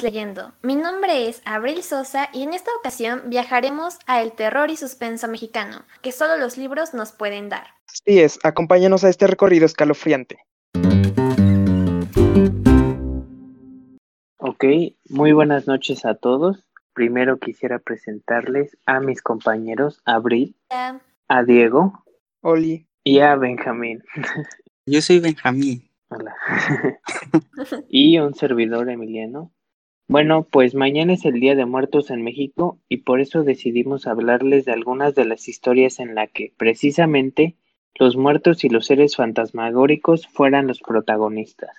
Leyendo. Mi nombre es Abril Sosa y en esta ocasión viajaremos a el terror y suspenso mexicano, que solo los libros nos pueden dar. Así es, acompáñanos a este recorrido escalofriante. Ok, muy buenas noches a todos. Primero quisiera presentarles a mis compañeros Abril, a Diego, Oli y a Benjamín. Yo soy Benjamín. Hola. y un servidor Emiliano. Bueno, pues mañana es el Día de Muertos en México y por eso decidimos hablarles de algunas de las historias en las que precisamente los muertos y los seres fantasmagóricos fueran los protagonistas.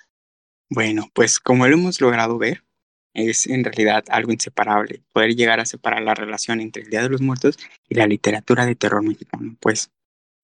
Bueno, pues como lo hemos logrado ver, es en realidad algo inseparable poder llegar a separar la relación entre el Día de los Muertos y la literatura de terror mexicano, pues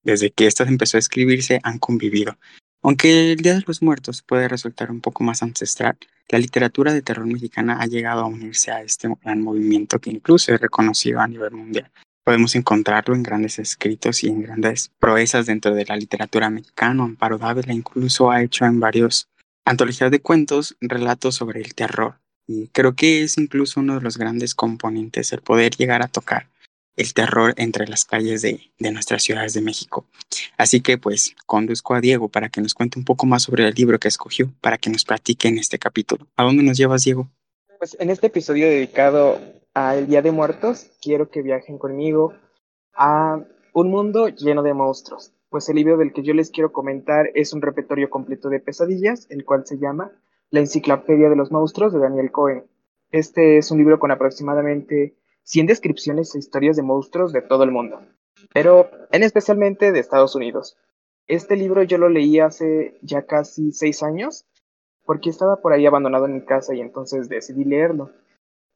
desde que esta empezó a escribirse han convivido. Aunque el Día de los Muertos puede resultar un poco más ancestral, la literatura de terror mexicana ha llegado a unirse a este gran movimiento que incluso es reconocido a nivel mundial. Podemos encontrarlo en grandes escritos y en grandes proezas dentro de la literatura mexicana. Amparo Dávila incluso ha hecho en varios antologías de cuentos relatos sobre el terror. Y creo que es incluso uno de los grandes componentes el poder llegar a tocar el terror entre las calles de, de, nuestras ciudades de México. Así que pues conduzco a Diego para que nos cuente un poco más sobre el libro que escogió, para que nos platique en este capítulo. ¿A dónde nos llevas, Diego? Pues en este episodio dedicado al Día de Muertos, quiero que viajen conmigo a un mundo lleno de monstruos. Pues el libro del que yo les quiero comentar es un repertorio completo de pesadillas, el cual se llama La Enciclopedia de los Monstruos de Daniel Cohen. Este es un libro con aproximadamente 100 descripciones e historias de monstruos de todo el mundo, pero en especialmente de Estados Unidos. Este libro yo lo leí hace ya casi seis años, porque estaba por ahí abandonado en mi casa y entonces decidí leerlo.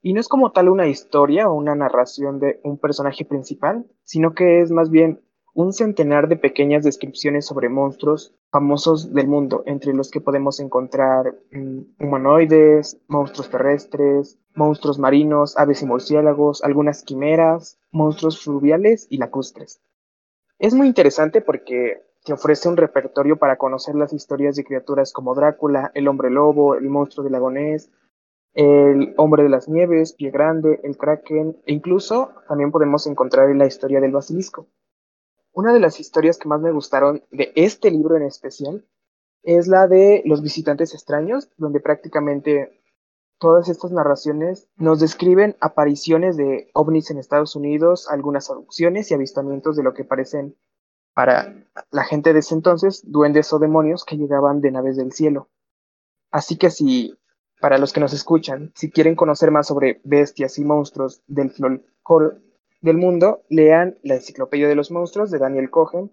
Y no es como tal una historia o una narración de un personaje principal, sino que es más bien un centenar de pequeñas descripciones sobre monstruos famosos del mundo, entre los que podemos encontrar mm, humanoides, monstruos terrestres, monstruos marinos, aves y murciélagos, algunas quimeras, monstruos fluviales y lacustres. Es muy interesante porque te ofrece un repertorio para conocer las historias de criaturas como Drácula, el hombre lobo, el monstruo del lagonés, el hombre de las nieves, pie grande, el kraken, e incluso también podemos encontrar la historia del basilisco. Una de las historias que más me gustaron de este libro en especial es la de los visitantes extraños, donde prácticamente todas estas narraciones nos describen apariciones de ovnis en Estados Unidos, algunas abducciones y avistamientos de lo que parecen para la gente de ese entonces duendes o demonios que llegaban de naves del cielo. Así que si, para los que nos escuchan, si quieren conocer más sobre bestias y monstruos del folclore del mundo, lean La Enciclopedia de los Monstruos de Daniel Cohen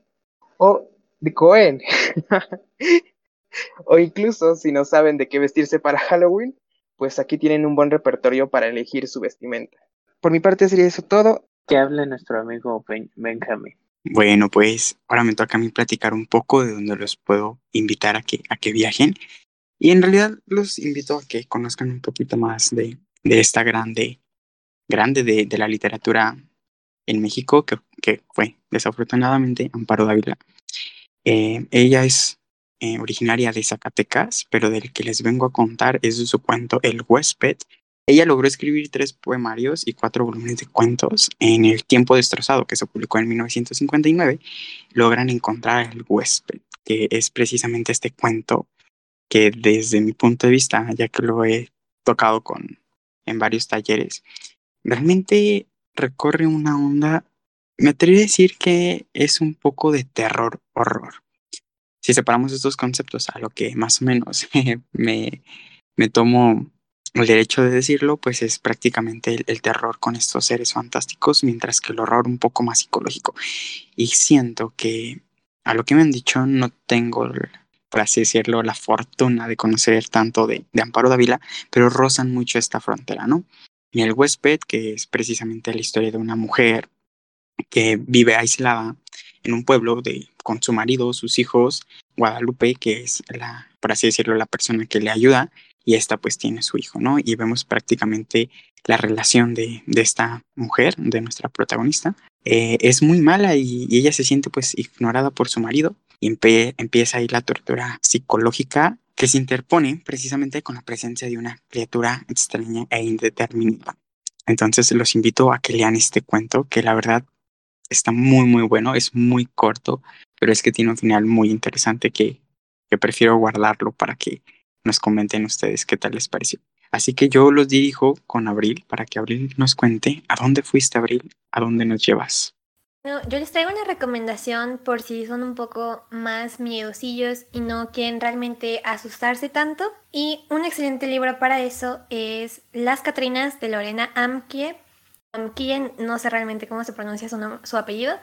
o de Cohen. o incluso, si no saben de qué vestirse para Halloween, pues aquí tienen un buen repertorio para elegir su vestimenta. Por mi parte sería eso todo. Que hable nuestro amigo Benjamin. Bueno, pues ahora me toca a mí platicar un poco de dónde los puedo invitar a que, a que viajen. Y en realidad los invito a que conozcan un poquito más de, de esta grande, grande de, de, la literatura en México, que, que fue desafortunadamente Amparo Dávila. Eh, ella es eh, originaria de Zacatecas, pero del que les vengo a contar es de su cuento El huésped. Ella logró escribir tres poemarios y cuatro volúmenes de cuentos en El tiempo destrozado, que se publicó en 1959. Logran encontrar El huésped, que es precisamente este cuento que desde mi punto de vista, ya que lo he tocado con, en varios talleres, realmente recorre una onda, me atrevería a decir que es un poco de terror horror si separamos estos conceptos a lo que más o menos me, me tomo el derecho de decirlo, pues es prácticamente el, terror con estos seres fantásticos, mientras que el horror un poco más psicológico. Y siento que a lo que me han dicho no tengo, por así decirlo, la fortuna de conocer tanto de, de Amparo Dávila, pero rozan mucho esta frontera, ¿no? Y el huésped, que es precisamente la historia de una mujer que vive aislada en un pueblo de, con su marido, sus hijos, Guadalupe, que es la, por así decirlo, la persona que le ayuda, y esta pues tiene su hijo, ¿no? Y vemos prácticamente la relación de, de esta mujer, de nuestra protagonista. Eh, es muy mala y, y, ella se siente pues ignorada por su marido y empieza ahí la tortura psicológica que se interpone precisamente con la presencia de una criatura extraña e indeterminada. Entonces los invito a que lean este cuento, que la verdad está muy, muy bueno, es muy corto, pero es que tiene un final muy interesante que, que prefiero guardarlo para que nos comenten ustedes qué tal les pareció. Así que yo los dirijo con Abril para que Abril nos cuente a dónde fuiste, Abril, a dónde nos llevas. Yo les traigo una recomendación por si son un poco más miedosillos y no quieren realmente asustarse tanto. Y un excelente libro para eso es Las Catrinas de Lorena Amkie. Amkie, no sé realmente cómo se pronuncia su, apellido,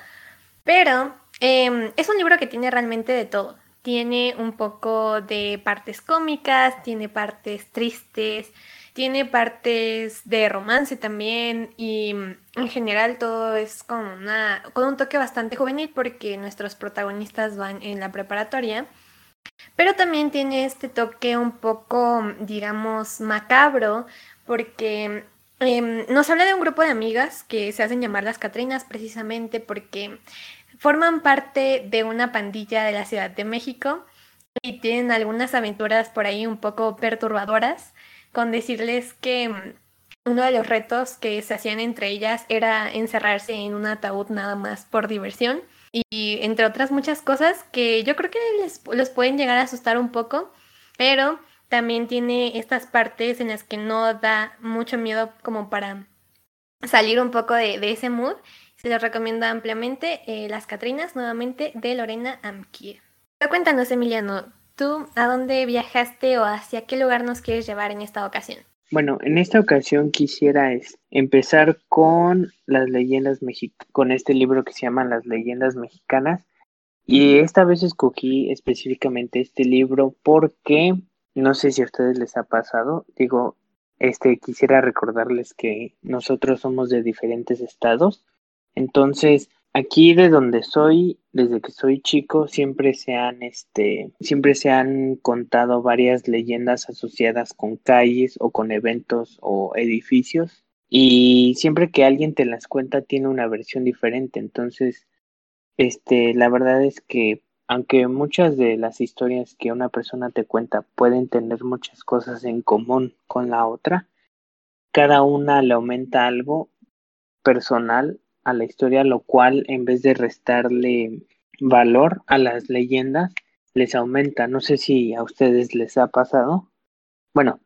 pero em, es un libro que tiene realmente de todo tiene un poco de partes cómicas, tiene partes tristes, tiene partes de romance también y en general todo es con, una, con un toque bastante juvenil porque nuestros protagonistas van en la preparatoria. Pero también tiene este toque un poco, digamos, macabro porque em, nos habla de un grupo de amigas que se hacen llamar las Catrinas precisamente porque Forman parte de una pandilla de la Ciudad de México y tienen algunas aventuras por ahí un poco perturbadoras, con decirles que mm, uno de los retos que se hacían entre ellas era encerrarse en un ataúd nada más por diversión y entre otras muchas cosas que yo creo que les, los pueden llegar a asustar un poco, pero también tiene estas partes en las que no da mucho miedo como para salir un poco de, de ese mood se los recomiendo ampliamente eh, Las Catrinas, nuevamente, de Lorena Amkier. Pero cuéntanos, Emiliano, ¿tú a dónde viajaste o hacia qué lugar nos quieres llevar en esta ocasión? Bueno, en esta ocasión quisiera empezar con las leyendas mexicanas, con este libro que se llama Las leyendas mexicanas. Y esta vez escogí específicamente este libro porque no sé si a ustedes les ha pasado, digo, este quisiera recordarles que nosotros somos de diferentes estados entonces, aquí de donde soy, desde que soy chico, siempre se han, este, siempre se han contado varias leyendas asociadas con calles o con eventos o edificios. Y siempre que alguien te las cuenta tiene una versión diferente. Entonces, este, la verdad es que aunque muchas de las historias que una persona te cuenta pueden tener muchas cosas en común con la otra, cada una le aumenta algo personal a la historia, lo cual en vez de restarle valor a las leyendas, les aumenta. No sé si a ustedes les ha pasado. Bueno,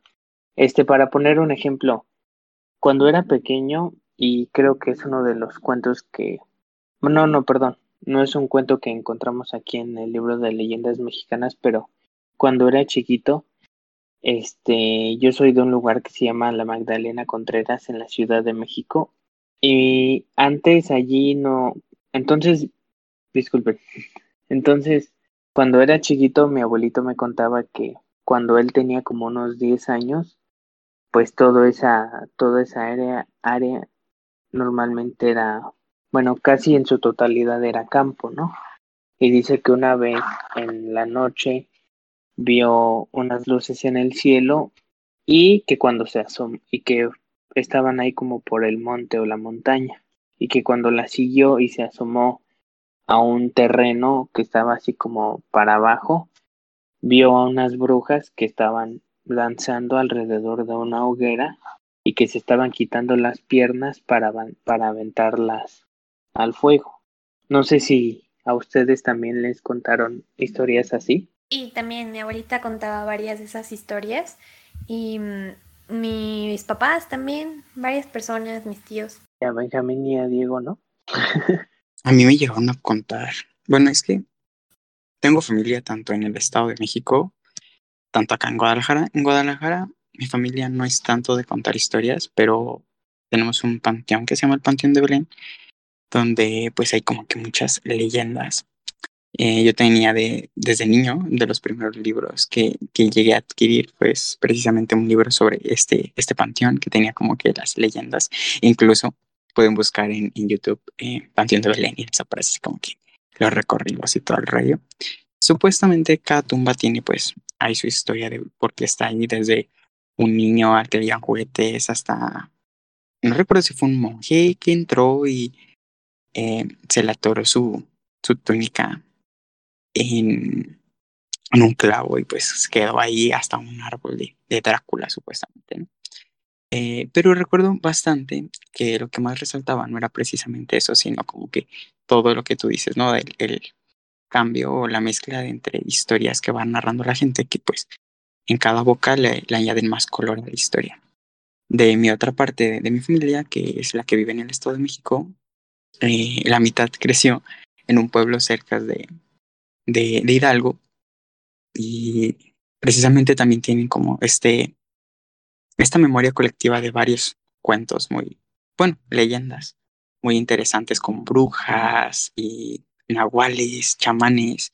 este, para poner un ejemplo, cuando era pequeño, y creo que es uno de los cuentos que. No, no, perdón. No es un cuento que encontramos aquí en el libro de leyendas mexicanas, pero cuando era chiquito, este, yo soy de un lugar que se llama La Magdalena Contreras en la Ciudad de México y antes allí no, entonces, disculpen, entonces, cuando era chiquito, mi abuelito me contaba que cuando él tenía como unos 10 años, pues todo esa, toda esa área, área normalmente era, bueno, casi en su totalidad era campo, ¿no? Y dice que una vez en la noche vio unas luces en el cielo y que cuando se asomó y que estaban ahí como por el monte o la montaña, y que cuando la siguió y se asomó a un terreno que estaba así como para abajo, vio a unas brujas que estaban lanzando alrededor de una hoguera y que se estaban quitando las piernas para, para aventarlas al fuego. No sé si a ustedes también les contaron historias así. Y también mi abuelita contaba varias de esas historias y mm, mis papás también, varias personas, mis tíos. Y a Benjamín y a Diego, ¿no? a mí me llegaron a contar. Bueno, es que tengo familia tanto en el Estado de México, tanto acá en Guadalajara. En Guadalajara mi familia no es tanto de contar historias, pero tenemos un panteón que se llama el Panteón de Belén, donde pues hay como que muchas leyendas eh, yo tenía de, desde niño, de los primeros libros que, que, llegué a adquirir, pues precisamente un libro sobre este, este panteón que tenía como que las leyendas. Incluso pueden buscar en, en YouTube eh, Panteón de Belén y les aparece como que los recorridos y todo el rollo. Supuestamente cada tumba tiene pues hay su historia de por qué está ahí desde un niño al que le juguetes hasta no recuerdo si fue un monje que entró y eh, se le atoró su, su túnica en, un clavo y pues quedó ahí hasta un árbol de, de Drácula supuestamente. ¿no? Eh, pero recuerdo bastante que lo que más resaltaba no era precisamente eso, sino como que todo lo que tú dices, ¿no? El, el cambio o la mezcla de entre historias que van narrando la gente, que pues en cada boca le, le añaden más color a la historia. De mi otra parte de, de, mi familia, que es la que vive en el Estado de México, eh, la mitad creció en un pueblo cerca de, de, de Hidalgo y precisamente también tienen como este esta memoria colectiva de varios cuentos muy, bueno, leyendas muy interesantes como brujas y nahuales, chamanes,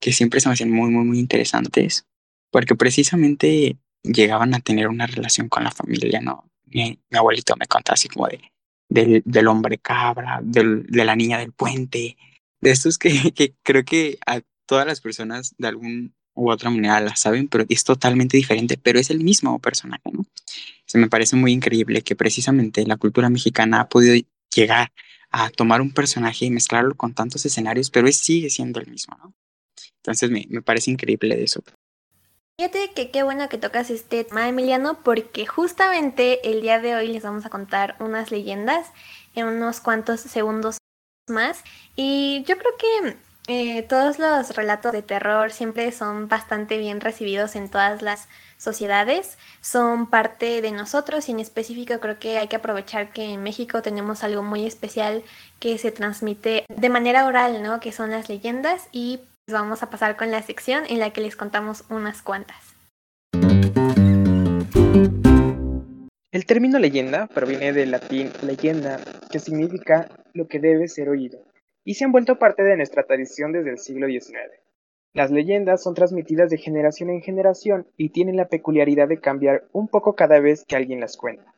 que siempre se me hacían muy, muy, muy interesantes, porque precisamente llegaban a tener una relación con la familia, ¿no? Mi, mi abuelito me contaba así como de, del, del hombre cabra, del, de la niña del puente, de estos que, que creo que a todas las personas de algún u otra manera la saben, pero es totalmente diferente, pero es el mismo personaje, ¿no? Se me parece muy increíble que precisamente la cultura mexicana ha podido llegar a tomar un personaje y mezclarlo con tantos escenarios, pero sigue siendo el mismo, ¿no? Entonces me, me parece increíble de eso. Fíjate que qué bueno que tocas este tema, Emiliano, porque justamente el día de hoy les vamos a contar unas leyendas en unos cuantos segundos más. Y yo creo que eh, todos los relatos de terror siempre son bastante bien recibidos en todas las sociedades, son parte de nosotros y en específico creo que hay que aprovechar que en México tenemos algo muy especial que se transmite de manera oral, ¿no? Que son las leyendas y pues vamos a pasar con la sección en la que les contamos unas cuantas. El término leyenda proviene del latín leyenda, que significa lo que debe ser oído y se han vuelto parte de nuestra tradición desde el siglo XIX. Las leyendas son transmitidas de generación en generación y tienen la peculiaridad de cambiar un poco cada vez que alguien las cuenta.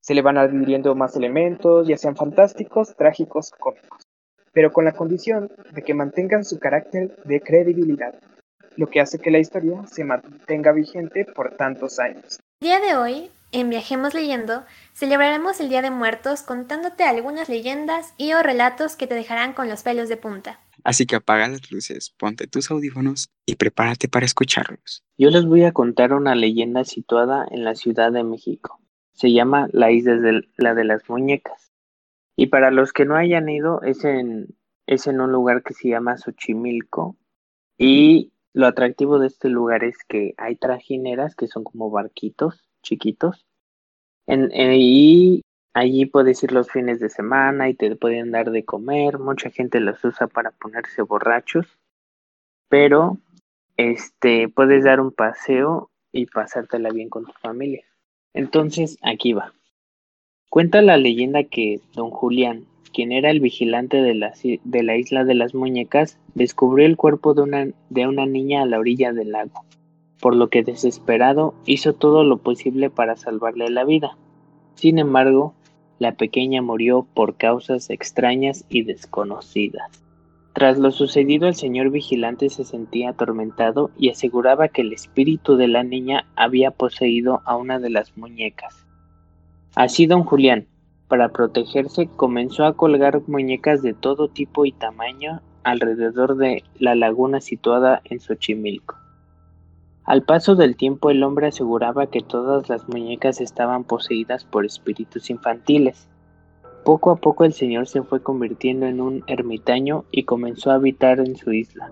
Se le van adhiriendo más elementos, ya sean fantásticos, trágicos, cómicos, pero con la condición de que mantengan su carácter de credibilidad, lo que hace que la historia se mantenga vigente por tantos años. Día de hoy en Viajemos Leyendo, celebraremos el Día de Muertos contándote algunas leyendas y o relatos que te dejarán con los pelos de punta. Así que apaga las luces, ponte tus audífonos y prepárate para escucharlos. Yo les voy a contar una leyenda situada en la Ciudad de México. Se llama la isla de la de las muñecas. Y para los que no hayan ido, es en, es en un lugar que se llama Xochimilco. Y lo atractivo de este lugar es que hay trajineras que son como barquitos chiquitos. Y allí puedes ir los fines de semana y te pueden dar de comer. Mucha gente los usa para ponerse borrachos. Pero este puedes dar un paseo y pasártela bien con tu familia. Entonces, aquí va. Cuenta la leyenda que don Julián, quien era el vigilante de la, de la isla de las muñecas, descubrió el cuerpo de una, de una niña a la orilla del lago por lo que desesperado hizo todo lo posible para salvarle la vida. Sin embargo, la pequeña murió por causas extrañas y desconocidas. Tras lo sucedido, el señor vigilante se sentía atormentado y aseguraba que el espíritu de la niña había poseído a una de las muñecas. Así don Julián, para protegerse, comenzó a colgar muñecas de todo tipo y tamaño alrededor de la laguna situada en Xochimilco. Al paso del tiempo el hombre aseguraba que todas las muñecas estaban poseídas por espíritus infantiles. Poco a poco el señor se fue convirtiendo en un ermitaño y comenzó a habitar en su isla,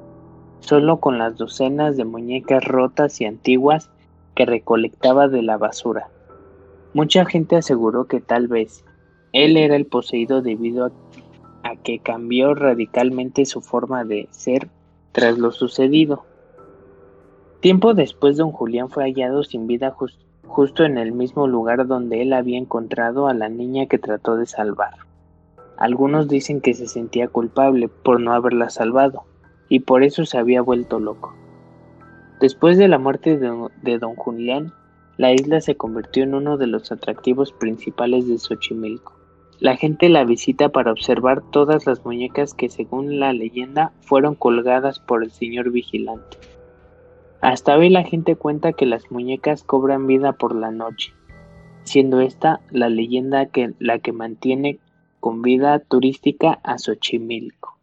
solo con las docenas de muñecas rotas y antiguas que recolectaba de la basura. Mucha gente aseguró que tal vez él era el poseído debido a, a que cambió radicalmente su forma de ser tras lo sucedido. Tiempo después don Julián fue hallado sin vida just, justo en el mismo lugar donde él había encontrado a la niña que trató de salvar. Algunos dicen que se sentía culpable por no haberla salvado, y por eso se había vuelto loco. Después de la muerte de, de don Julián, la isla se convirtió en uno de los atractivos principales de Xochimilco. La gente la visita para observar todas las muñecas que según la leyenda fueron colgadas por el señor vigilante. Hasta hoy la gente cuenta que las muñecas cobran vida por la noche, siendo esta la leyenda que la que mantiene con vida turística a Xochimilco.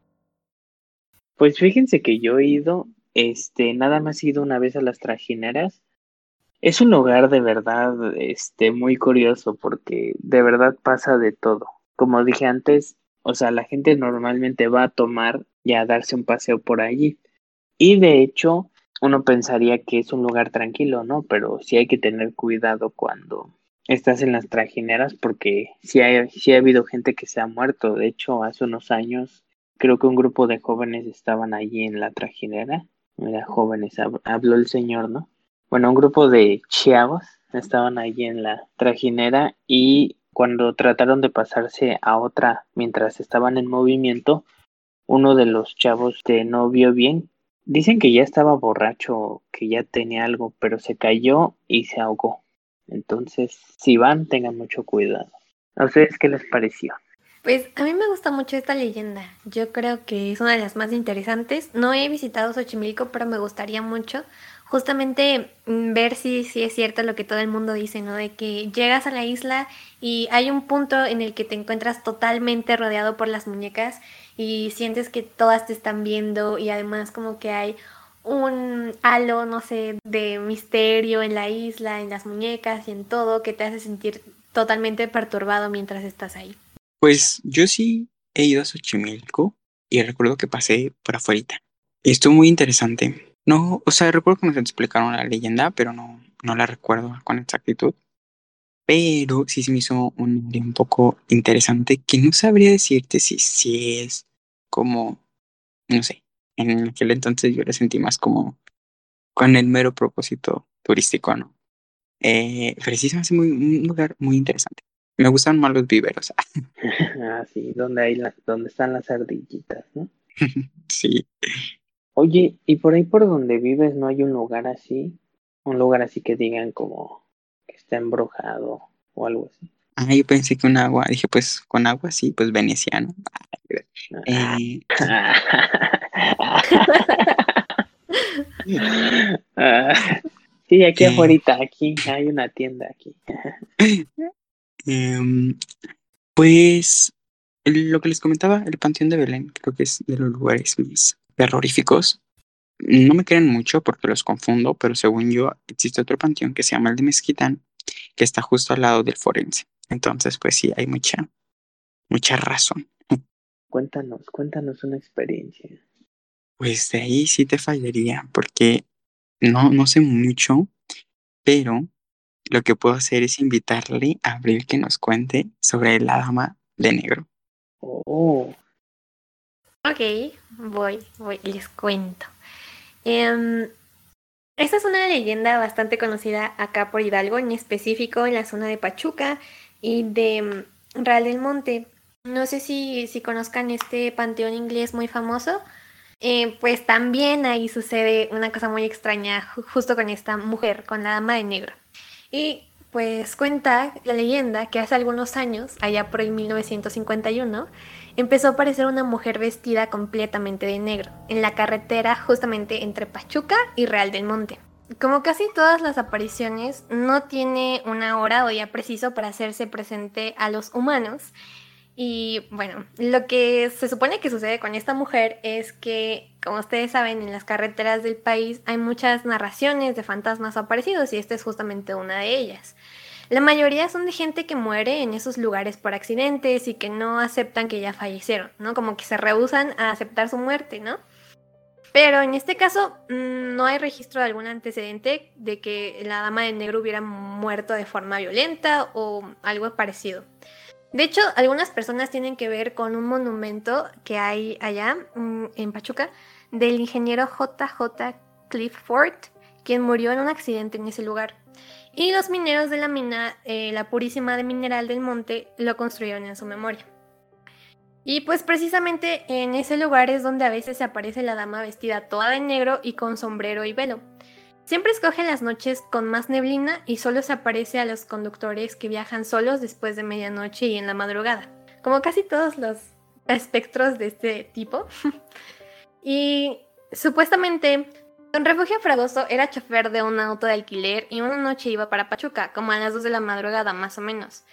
Pues fíjense que yo he ido este, nada más he ido una vez a las trajineras. Es un lugar de verdad, este, muy curioso porque de verdad pasa de todo. Como dije antes, o sea, la gente normalmente va a tomar y a darse un paseo por allí. Y de hecho, uno pensaría que es un lugar tranquilo, ¿no? Pero sí hay que tener cuidado cuando estás en las trajineras porque sí, hay, sí ha habido gente que se ha muerto. De hecho, hace unos años creo que un grupo de jóvenes estaban allí en la trajinera. Mira, jóvenes, habló el señor, ¿no? Bueno, un grupo de chavos estaban allí en la trajinera y cuando trataron de pasarse a otra mientras estaban en movimiento, uno de los chavos de no vio bien. Dicen que ya estaba borracho, que ya tenía algo, pero se cayó y se ahogó. Entonces, si van, tengan mucho cuidado. ¿A ustedes qué les pareció? Pues a mí me gusta mucho esta leyenda. Yo creo que es una de las más interesantes. No he visitado Xochimilco, pero me gustaría mucho justamente mm, ver si, si es cierto lo que todo el mundo dice, ¿no? De que llegas a la isla y hay un punto en el que te encuentras totalmente rodeado por las muñecas y sientes que todas te están viendo y además como que hay un halo, no sé, de misterio en la isla, en las muñecas y en todo que te hace sentir totalmente perturbado mientras estás ahí. Pues yo sí he ido a Xochimilco y recuerdo que pasé por afuera. Estuvo muy interesante. No, o sea, recuerdo que nos explicaron la leyenda, pero no, no la recuerdo con exactitud. Pero sí se me hizo un, un poco interesante que no sabría decirte si, si es como, no sé, en aquel entonces yo la sentí más como con el mero propósito turístico, ¿no? Eh, pero sí se me hace muy, un lugar muy interesante. Me gustan más los viveros. ah, sí, donde, hay la, donde están las ardillitas, ¿no? sí. Oye, ¿y por ahí por donde vives no hay un lugar así? Un lugar así que digan como que está embrujado o algo así. Ah, yo pensé que un agua, dije pues con agua sí, pues veneciano. Eh, sí, aquí eh, afuera, aquí hay una tienda aquí. Em, pues lo que les comentaba, el Panteón de Belén, creo que es de los lugares más terroríficos. No me creen mucho porque los confundo, pero según yo existe otro panteón que se llama el de Mezquitán, que está justo al lado del forense. Entonces, pues sí, hay mucha, mucha razón. Cuéntanos, cuéntanos una experiencia. Pues de ahí sí te fallaría, porque no, no sé mucho, pero lo que puedo hacer es invitarle a Abril que nos cuente sobre la dama de negro. Oh. Ok, voy, voy, les cuento. Em, esta es una leyenda bastante conocida acá por Hidalgo, en específico en la zona de Pachuca y de mm, Real del Monte. No sé si, si conozcan este panteón inglés muy famoso. Eh, pues también ahí sucede una cosa muy extraña justo con esta mujer, con la dama de negro. Y pues cuenta la leyenda que hace algunos años, allá por el 1951, empezó a aparecer una mujer vestida completamente de negro en la carretera justamente entre Pachuca y Real del Monte. Como casi todas las apariciones, no tiene una hora o día preciso para hacerse presente a los humanos. Y bueno, lo que se supone que sucede con esta mujer es que, como ustedes saben, en las carreteras del país hay muchas narraciones de fantasmas aparecidos y esta es justamente una de ellas. La mayoría son de gente que muere en esos lugares por accidentes y que no aceptan que ya fallecieron, ¿no? Como que se rehusan a aceptar su muerte, ¿no? Pero en este caso mm, no hay registro de algún antecedente de que la dama de negro hubiera muerto de forma violenta o algo parecido. De hecho, algunas personas tienen que ver con un monumento que hay allá mm, en Pachuca del ingeniero JJ Clifford, quien murió en un accidente en ese lugar. Y los mineros de la mina, eh, la Purísima de Mineral del Monte, lo construyeron en su memoria. Y pues precisamente en ese lugar es donde a veces se aparece la dama vestida toda de negro y con sombrero y velo. Siempre escoge las noches con más neblina y solo se aparece a los conductores que viajan solos después de medianoche y en la madrugada, como casi todos los espectros de este tipo. y supuestamente Don Refugio Fragoso era chofer de un auto de alquiler y una noche iba para Pachuca, como a las 2 de la madrugada más o menos.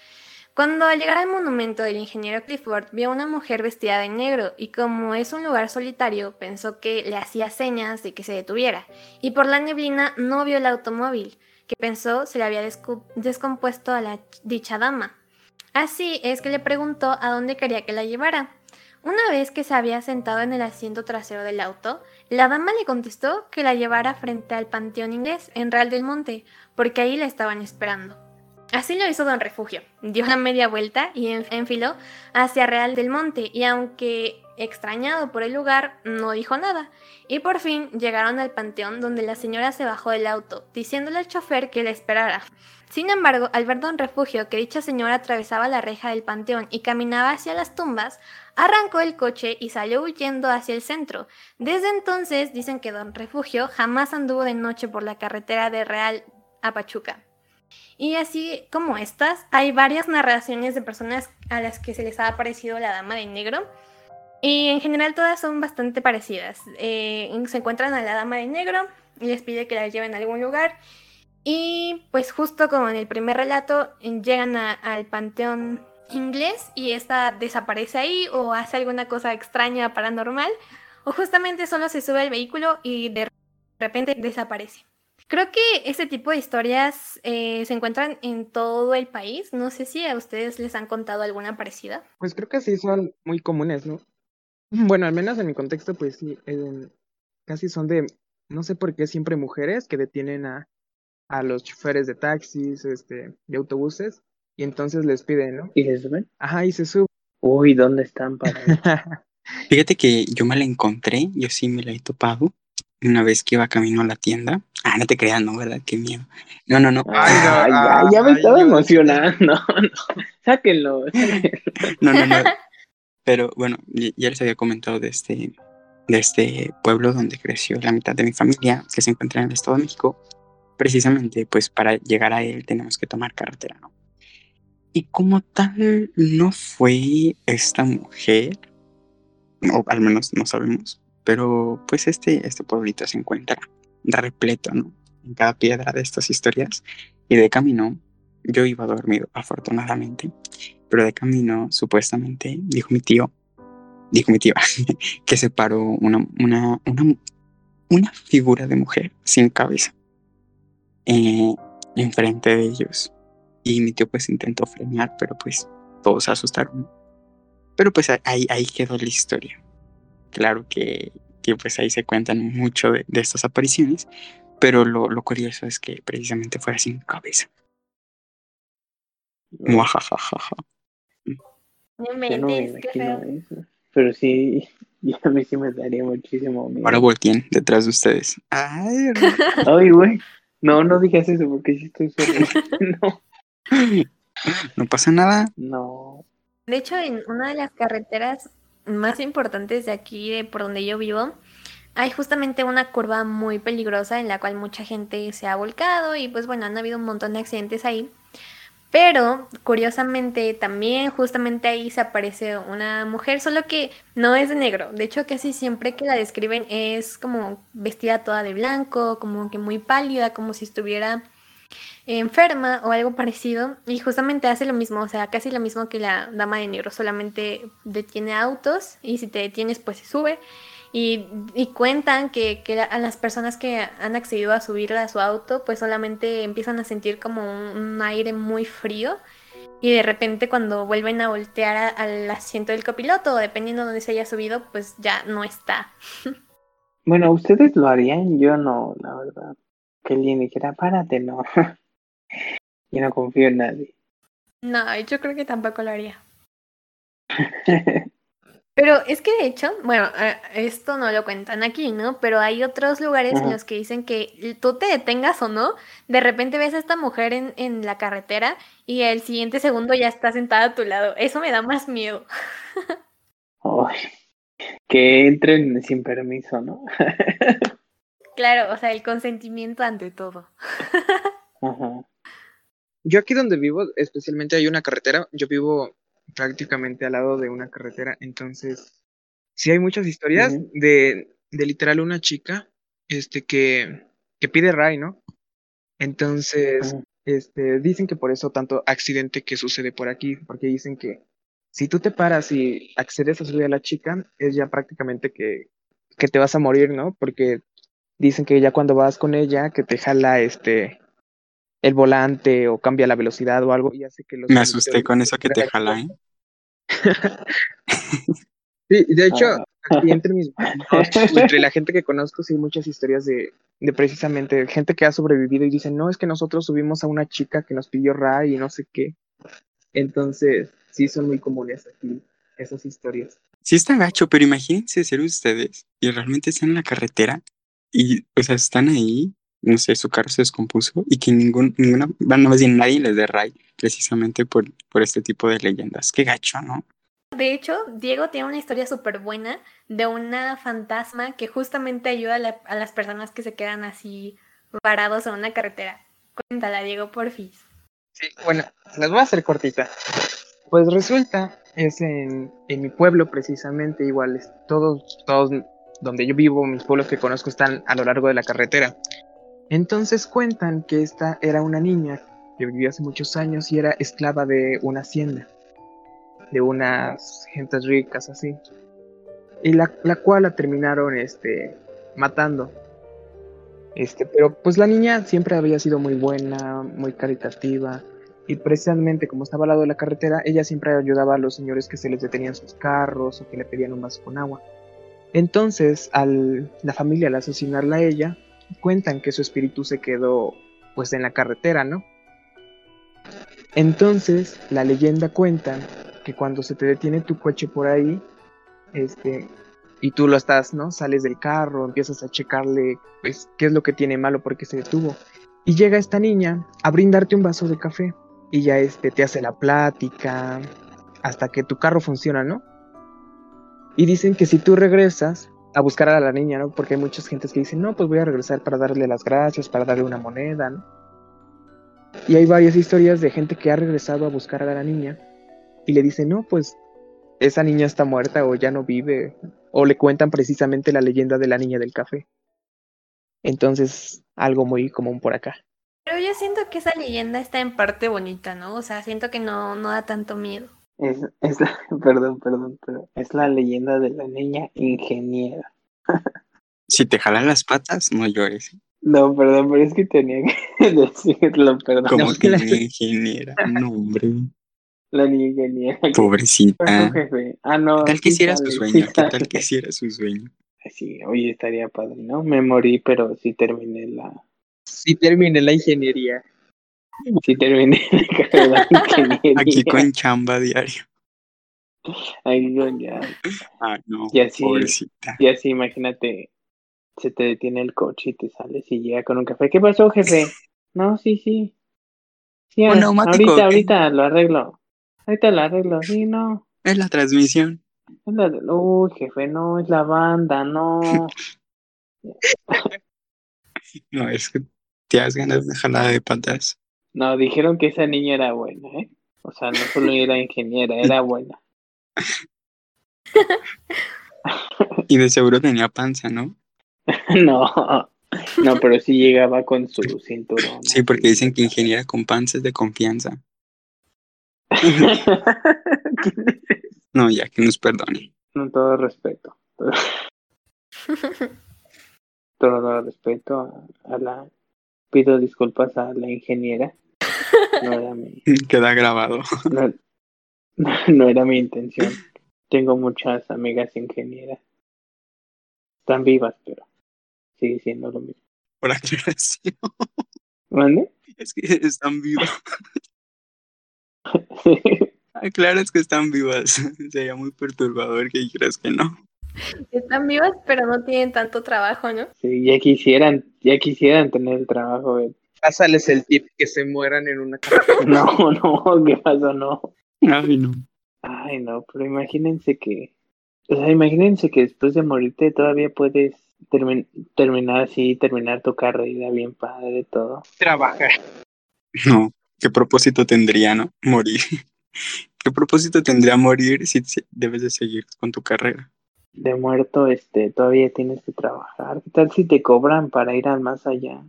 Cuando al llegar al monumento del ingeniero Clifford vio a una mujer vestida de negro y como es un lugar solitario pensó que le hacía señas de que se detuviera y por la neblina no vio el automóvil que pensó se le había descompuesto a la dicha dama. Así es que le preguntó a dónde quería que la llevara. Una vez que se había sentado en el asiento trasero del auto, la dama le contestó que la llevara frente al panteón inglés en Real del Monte, porque ahí la estaban esperando. Así lo hizo don Refugio. Dio la media vuelta y enfiló hacia Real del Monte, y aunque extrañado por el lugar, no dijo nada. Y por fin llegaron al panteón donde la señora se bajó del auto, diciéndole al chofer que la esperara. Sin embargo, al ver don Refugio que dicha señora atravesaba la reja del panteón y caminaba hacia las tumbas, arrancó el coche y salió huyendo hacia el centro. Desde entonces dicen que don Refugio jamás anduvo de noche por la carretera de Real a Pachuca. Y así como estas, hay varias narraciones de personas a las que se les ha aparecido la dama de negro. Y en general todas son bastante parecidas. Eh, se encuentran a la dama de negro y les pide que la lleven a algún lugar y pues justo como en el primer relato, llegan al panteón inglés y esta desaparece ahí o hace alguna cosa extraña paranormal o justamente solo se sube al vehículo y de repente desaparece. Creo que este tipo de historias eh, se encuentran en todo el país. No sé si a ustedes les han contado alguna parecida. Pues creo que sí son muy comunes, ¿no? Bueno, al menos en mi contexto, pues sí, casi son de, no sé por qué siempre mujeres que detienen a, a los choferes de taxis, este, de autobuses, y entonces les piden, ¿no? ¿Y se suben? Ajá, y se suben. Uy, ¿dónde están para Fíjate que yo me la encontré, yo sí me la he topado una vez que iba camino a la tienda. Ah, no te creas, no, ¿verdad? Qué miedo. No, no, no. Ay, ya, me estaba emocionando. No, no. Sáquenlo, No, no, no. Pero bueno, ya les había comentado de este, de este pueblo donde creció la mitad de mi familia, que se encuentra en el Estado de México precisamente pues para llegar a él tenemos que tomar carretera, ¿no? Y como tal no fue esta mujer, o al menos no sabemos, pero pues este, este pueblito se encuentra repleto, ¿no? En cada piedra de estas historias. Y de camino, yo iba dormido, afortunadamente, pero de camino, supuestamente, dijo mi tío, dijo mi tío, que se paró una, una, una, una figura de mujer sin cabeza eh, enfrente de ellos. Y mi tío pues intentó frenar, pero pues todos se asustaron. Pero pues ahí, ahí quedó la historia. Claro que, que pues ahí se cuentan mucho de, estas apariciones, pero lo, lo, curioso es que precisamente fue sin cabeza. Muajajajaja. pero sí, a mí sí me daría muchísimo miedo. Ahora volteen detrás de ustedes. Ay, Ay güey. No, no digas eso porque sí estoy solo. no. ¿No pasa nada? No. De hecho, en una de las carreteras más importantes de aquí, de por donde yo vivo, hay justamente una curva muy peligrosa en la cual mucha gente se ha volcado y pues bueno, han habido un montón de accidentes ahí. Pero curiosamente también justamente ahí se aparece una mujer, solo que no es de negro. De hecho casi siempre que la describen es como vestida toda de blanco, como que muy pálida, como si estuviera enferma o algo parecido. Y justamente hace lo mismo, o sea, casi lo mismo que la dama de negro, solamente detiene autos y si te detienes pues se sube. Y, cuentan que, a las personas que han accedido a subir a su auto, pues solamente empiezan a sentir como un, aire muy frío. Y de repente cuando vuelven a voltear al asiento del copiloto, dependiendo de dónde se haya subido, pues ya no está. Bueno, ¿ustedes lo harían? Yo no, la verdad. Que alguien dijera, párate, no. yo no confío en nadie. No, yo creo que tampoco lo haría. Pero es que de hecho, bueno, esto no lo cuentan aquí, ¿no? Pero hay otros lugares en los que dicen que tú te detengas o no, de repente ves a esta mujer en, en la carretera y el siguiente segundo ya está sentada a tu lado. Eso me da más miedo. Ay, que entren sin permiso, ¿no? claro, o sea, el consentimiento ante todo. Ajá. Yo aquí donde vivo, especialmente hay una carretera, yo vivo prácticamente al lado de una carretera. Entonces, sí hay muchas historias de, de literal una chica este, que, que pide ray, ¿no? Entonces, este, dicen que por eso tanto accidente que sucede por aquí, porque dicen que si tú te paras y accedes a subir a la chica, es ya prácticamente que, que te vas a morir, ¿no? Porque dicen que ya cuando vas con ella, que te jala este el volante o cambia la velocidad o algo y hace que los Me asusté con eso que te jala, ¿eh? sí, de hecho, aquí entre, mis, entre la gente que conozco, sí hay muchas historias de, de precisamente gente que ha sobrevivido y dicen, no, es que nosotros subimos a una chica que nos pidió ray y no sé qué. Entonces, sí son muy comunes aquí esas historias. Sí está gacho, pero imagínense ser ustedes y realmente están en la carretera y, o sea, están ahí, no sé, su carro se descompuso y que ningún, ninguna, bueno, más bien nadie les dé ray precisamente por, por este tipo de leyendas. Qué gacho, ¿no? De hecho, Diego tiene una historia súper buena de una fantasma que justamente ayuda a, la- a las personas que se quedan así varados en una carretera. Cuéntala, Diego, porfis. Sí, bueno, las voy a hacer cortita. Pues resulta, es en, en mi pueblo precisamente, igual, es- todos, todos donde yo vivo, mis pueblos que conozco están a lo largo de la carretera. Entonces cuentan que esta era una niña que vivió hace muchos años y era esclava de una hacienda, de unas gentes ricas así. Y la, la cual la terminaron este, matando. Este, pero pues la niña siempre había sido muy buena, muy caritativa. Y precisamente como estaba al lado de la carretera, ella siempre ayudaba a los señores que se les detenían sus carros o que le pedían un vaso con agua. Entonces, al, la familia al asesinarla a ella, cuentan que su espíritu se quedó pues en la carretera, ¿no? Entonces, la leyenda cuenta que cuando se te detiene tu coche por ahí, este, y tú lo estás, ¿no? Sales del carro, empiezas a checarle, pues, qué es lo que tiene malo porque se detuvo. Y llega esta niña a brindarte un vaso de café. Y ya este te hace la plática hasta que tu carro funciona, ¿no? Y dicen que si tú regresas a buscar a la niña, ¿no? Porque hay muchas gentes que dicen, no, pues voy a regresar para darle las gracias, para darle una moneda, ¿no? Y hay varias historias de gente que ha regresado a buscar a la niña y le dicen, no, pues esa niña está muerta o ya no vive, o le cuentan precisamente la leyenda de la niña del café. Entonces, algo muy común por acá. Pero yo siento que esa leyenda está en parte bonita, ¿no? O sea, siento que no, no da tanto miedo. Es, es la, perdón, perdón, pero es la leyenda de la niña ingeniera. Si te jalan las patas, no llores. No, perdón, pero es que tenía que decirlo, perdón. Como que la- niña ingeniera. No, hombre. La niña ingeniera. ¿Qué Pobrecita. Ah, no. ¿Qué tal que sí si era su sueño? sí ¿Qué tal que si era su sueño? Sí, oye, estaría padre, ¿no? Me morí, pero sí terminé la... Si terminé la ingeniería. Sí terminé la carrera de. Aquí con chamba diario. Aquí con ya. Ah, no. Y así- Pobrecita. Y así, imagínate, se te detiene el coche y te sales y llega con un café. ¿Qué pasó, jefe? No, sí, sí. Neumático, ahorita, ¿qué? ahorita lo arreglo. Ahorita lo arreglo. Sí, no. Es la transmisión. Es la Uy, jefe, no, es la banda, no. No, es que te das ganas de jalada de patas. No, dijeron que esa niña era buena, ¿eh? O sea, no solo era ingeniera, era buena. Y de seguro tenía panza, ¿no? No, no, pero sí llegaba con su cinturón. Sí, porque dicen que ingeniera con panza es de confianza. No, ya que nos perdone. Con todo respeto. Todo, todo respeto a, a la. Pido disculpas a la ingeniera. No era mi, Queda grabado. no, no era mi intención. Tengo muchas amigas ingenieras. Están vivas, pero sigue siendo lo mismo. Por aclaración. ¿Mande? Es que están vivas. Aclaras que están vivas. Sería muy perturbador que dijeras que no. Están vivas, pero no tienen tanto trabajo, ¿no? Sí, ya quisieran, ya quisieran tener el trabajo de Pásales el tip que se mueran en una carretera. No, no, ¿qué pasó? No. Ay, no. Ay, no, pero imagínense que, o sea, imagínense que después de morirte todavía puedes termi- terminar así, terminar tu carrera bien padre, todo. Trabajar. No. ¿Qué propósito tendría, no? Morir. ¿Qué propósito tendría morir si debes de seguir con tu carrera? De muerto, este, todavía tienes que trabajar. ¿Qué tal si te cobran para ir al más allá?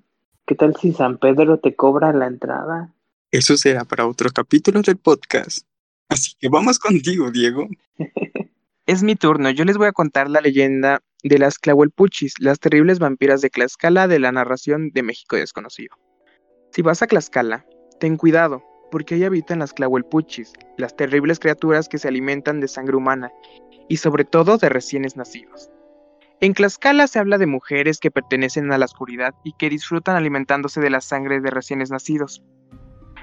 ¿Qué tal si San Pedro te cobra la entrada? Eso será para otro capítulo del podcast. Así que vamos contigo, Diego. Es mi turno. Yo les voy a contar la leyenda de las Tlahuelpuchis, las terribles vampiras de Tlaxcala de la narración de México desconocido. Si vas a Tlaxcala, ten cuidado, porque ahí habitan las Tlahuelpuchis, las terribles criaturas que se alimentan de sangre humana y sobre todo de reciénes nacidos. En Tlaxcala se habla de mujeres que pertenecen a la oscuridad y que disfrutan alimentándose de la sangre de reciénes nacidos.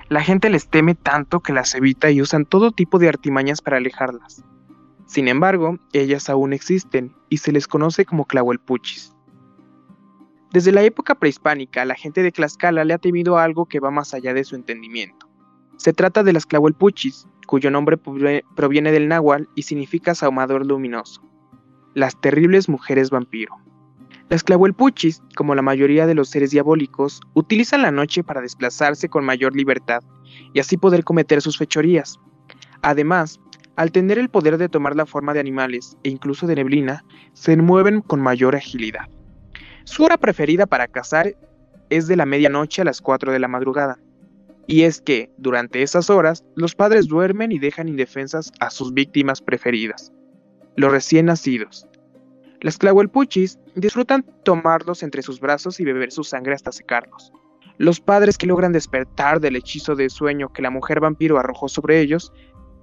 La gente les teme tanto que las evita y usan todo tipo de artimañas para alejarlas. Sin embargo, ellas aún existen y se les conoce como Tlahuelpuchis. Desde la época prehispánica, la gente de Tlaxcala le ha temido algo que va más allá de su entendimiento. Se trata de las Tlahuelpuchis, cuyo nombre proviene del náhuatl y significa saumador luminoso. Las terribles mujeres vampiro. Las Tlahuelpuchis, como la mayoría de los seres diabólicos, utilizan la noche para desplazarse con mayor libertad y así poder cometer sus fechorías. Además, al tener el poder de tomar la forma de animales e incluso de neblina, se mueven con mayor agilidad. Su hora preferida para cazar es de la medianoche a las 4 de la madrugada. Y es que, durante esas horas, los padres duermen y dejan indefensas a sus víctimas preferidas, los recién nacidos. Las clahuelpuchis disfrutan tomarlos entre sus brazos y beber su sangre hasta secarlos. Los padres que logran despertar del hechizo de sueño que la mujer vampiro arrojó sobre ellos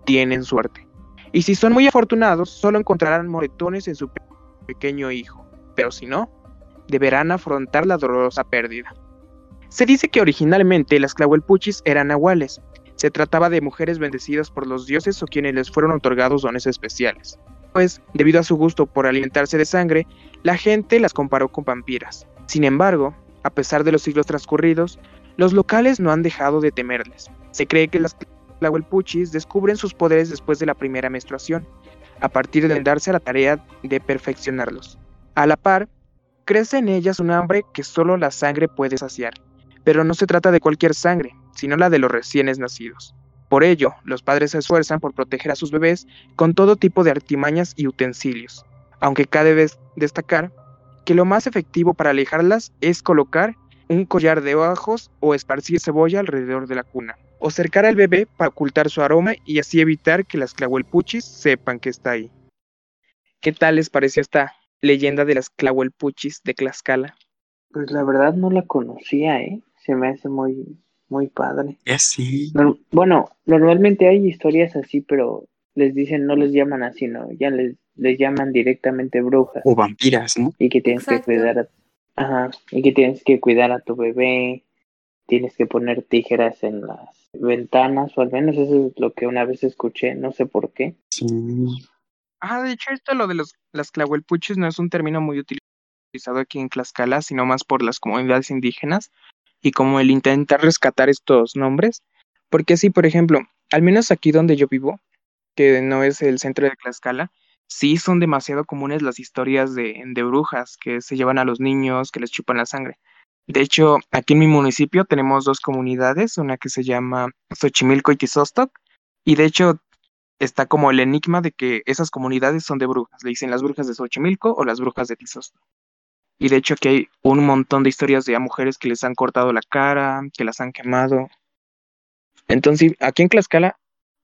tienen suerte. Y si son muy afortunados, solo encontrarán moretones en su pequeño hijo, pero si no, deberán afrontar la dolorosa pérdida. Se dice que originalmente las clahuelpuchis eran nahuales. Se trataba de mujeres bendecidas por los dioses o quienes les fueron otorgados dones especiales. Pues, debido a su gusto por alimentarse de sangre, la gente las comparó con vampiras. Sin embargo, a pesar de los siglos transcurridos, los locales no han dejado de temerles. Se cree que las Tlahuelpuchis descubren sus poderes después de la primera menstruación, a partir de darse a la tarea de perfeccionarlos. A la par, crece en ellas un hambre que solo la sangre puede saciar, pero no se trata de cualquier sangre, sino la de los recién nacidos. Por ello, los padres se esfuerzan por proteger a sus bebés con todo tipo de artimañas y utensilios, aunque cabe destacar que lo más efectivo para alejarlas es colocar un collar de ojos o esparcir cebolla alrededor de la cuna o cercar al bebé para ocultar su aroma y así evitar que las clahuelpuchis sepan que está ahí. ¿Qué tal les pareció esta leyenda de las clahuelpuchis de Tlaxcala? Pues la verdad no la conocía, ¿eh? Se me hace muy, muy padre. sí. bueno, normalmente hay historias así, pero les dicen, no les llaman así, ¿no? Ya les, les llaman directamente brujas. O vampiras, ¿no? Y que tienes que cuidar a, ajá, y que tienes que cuidar a tu bebé, tienes que poner tijeras en las ventanas, o al menos eso es lo que una vez escuché, no sé por qué. Sí. Ah, de hecho, esto lo de los, las clahuelpuches no es un término muy utilizado aquí en Tlaxcala, sino más por las comunidades indígenas y como el intentar rescatar estos nombres. Porque sí, por ejemplo, al menos aquí donde yo vivo, que no es el centro de Tlaxcala, sí son demasiado comunes las historias de, brujas que se llevan a los niños, que les chupan la sangre. De hecho, aquí en mi municipio tenemos dos comunidades, una que se llama Xochimilco y Tizostoc, y de hecho está como el enigma de que esas comunidades son de brujas. Le dicen las brujas de Xochimilco o las brujas de Tizostoc. Y de hecho aquí hay un montón de historias de a mujeres que les han cortado la cara, que las han quemado. Entonces, aquí en Tlaxcala,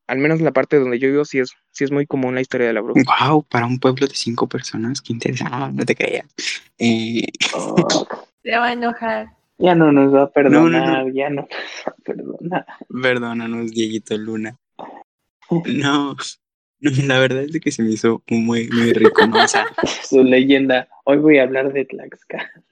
al menos en la parte donde yo vivo, sí es, sí es muy común la historia de la bruja. Wow, para un pueblo de cinco personas, qué interesante, no te creas. Eh... Oh, Se va a enojar. Ya no nos va a perdonar, ya no nos va a perdonar. Perdónanos, Dieguito Luna. No, la verdad es que se me hizo muy, muy rico, ¿no? O sea, Su leyenda. Hoy voy a hablar de Tlaxcala.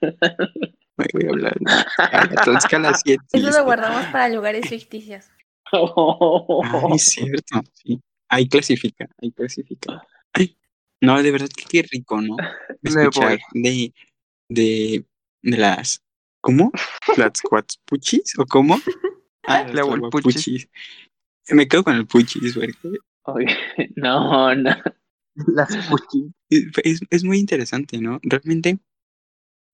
Hoy voy a hablar de Tlaxcala 7. Eso lo guardamos para lugares ficticios. Ay, es cierto, sí. Ahí clasifica, ahí clasifica. Ay, no, de verdad que qué rico, ¿no? Escuchar de, de, de las, ¿cómo? ¿Las puchis o cómo? Ah, La puchis. Me quedo con el puchis, porque Oye, no, no. Las es, es muy interesante, ¿no? Realmente,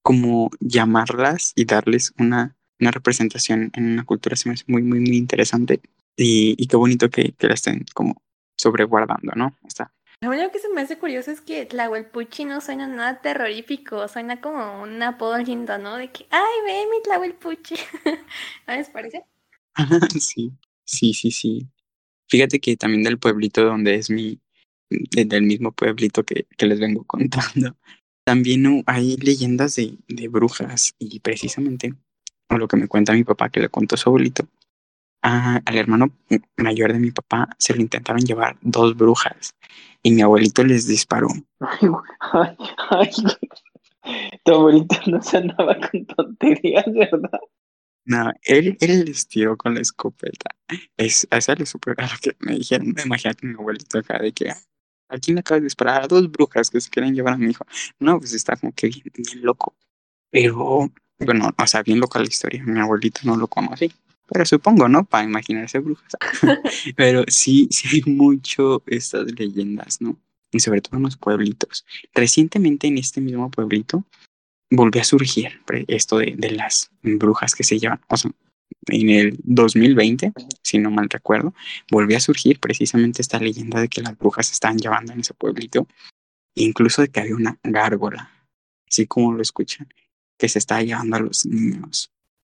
como llamarlas y darles una, una representación en una cultura se me hace muy, muy, muy interesante. Y, y qué bonito que, que la estén como sobreguardando, ¿no? Esta, Lo único que se me hace curioso es que Tlahuelpuchi no suena nada terrorífico, suena como un apodo lindo, ¿no? De que, ay, ve mi Tlahuelpuchi. ¿No les parece? sí, sí, sí, sí. Fíjate que también del pueblito donde es mi, del mismo pueblito que, que les vengo contando, también hay leyendas de, de brujas y precisamente, o lo que me cuenta mi papá que le contó su abuelito, al hermano mayor de mi papá se lo intentaron llevar dos brujas y mi abuelito les disparó. Ay, ay, Tu abuelito no se andaba con tonterías, ¿verdad? No, él, él les tiró con la escopeta. Es, a esa le lo que me dijeron. Imagínate mi abuelito acá de que ¿a quién le acabas de disparar? A dos brujas que se quieren llevar a mi hijo. No, pues está como que bien, loco. Pero, bueno, o sea, bien loca la historia. Mi abuelito no lo conocí. Pero supongo, ¿no? Para imaginarse brujas. Pero sí, sí hay mucho estas leyendas, ¿no? Y sobre todo en los pueblitos. Recientemente en este mismo pueblito volvió a surgir esto de, de las brujas que se llevan. O sea, en el 2020, si no mal recuerdo, volvió a surgir precisamente esta leyenda de que las brujas se estaban llevando en ese pueblito. Incluso de que había una gárgola, así como lo escuchan, que se estaba llevando a los niños.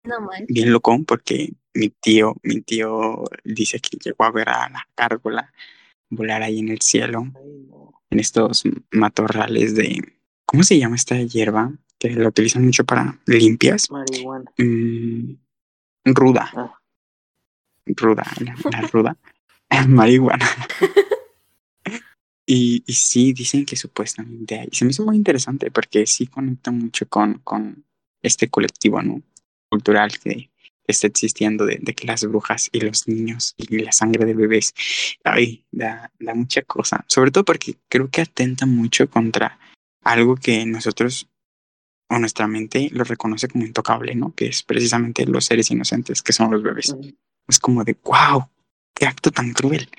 No man. Bien loco, porque mi tío, mi tío dice que llegó a ver a la gárgola volar ahí en el cielo, en estos matorrales de, ¿cómo se llama esta hierba? Que la utilizan mucho para limpias. Marihuana. Mm, ruda. Ah. Ruda, la, la ruda. Marihuana. Y, y sí, dicen que supuestamente hay. Se me hizo muy interesante porque sí conecta mucho con, con este colectivo, ¿no? Cultural que está existiendo de, de que las brujas y los niños y la sangre de bebés, ay, da, da mucha cosa. Sobre todo porque creo que atenta mucho contra algo que nosotros o nuestra mente lo reconoce como intocable, ¿no? Que es precisamente los seres inocentes, que son los bebés. Es como de, wow, qué acto tan cruel.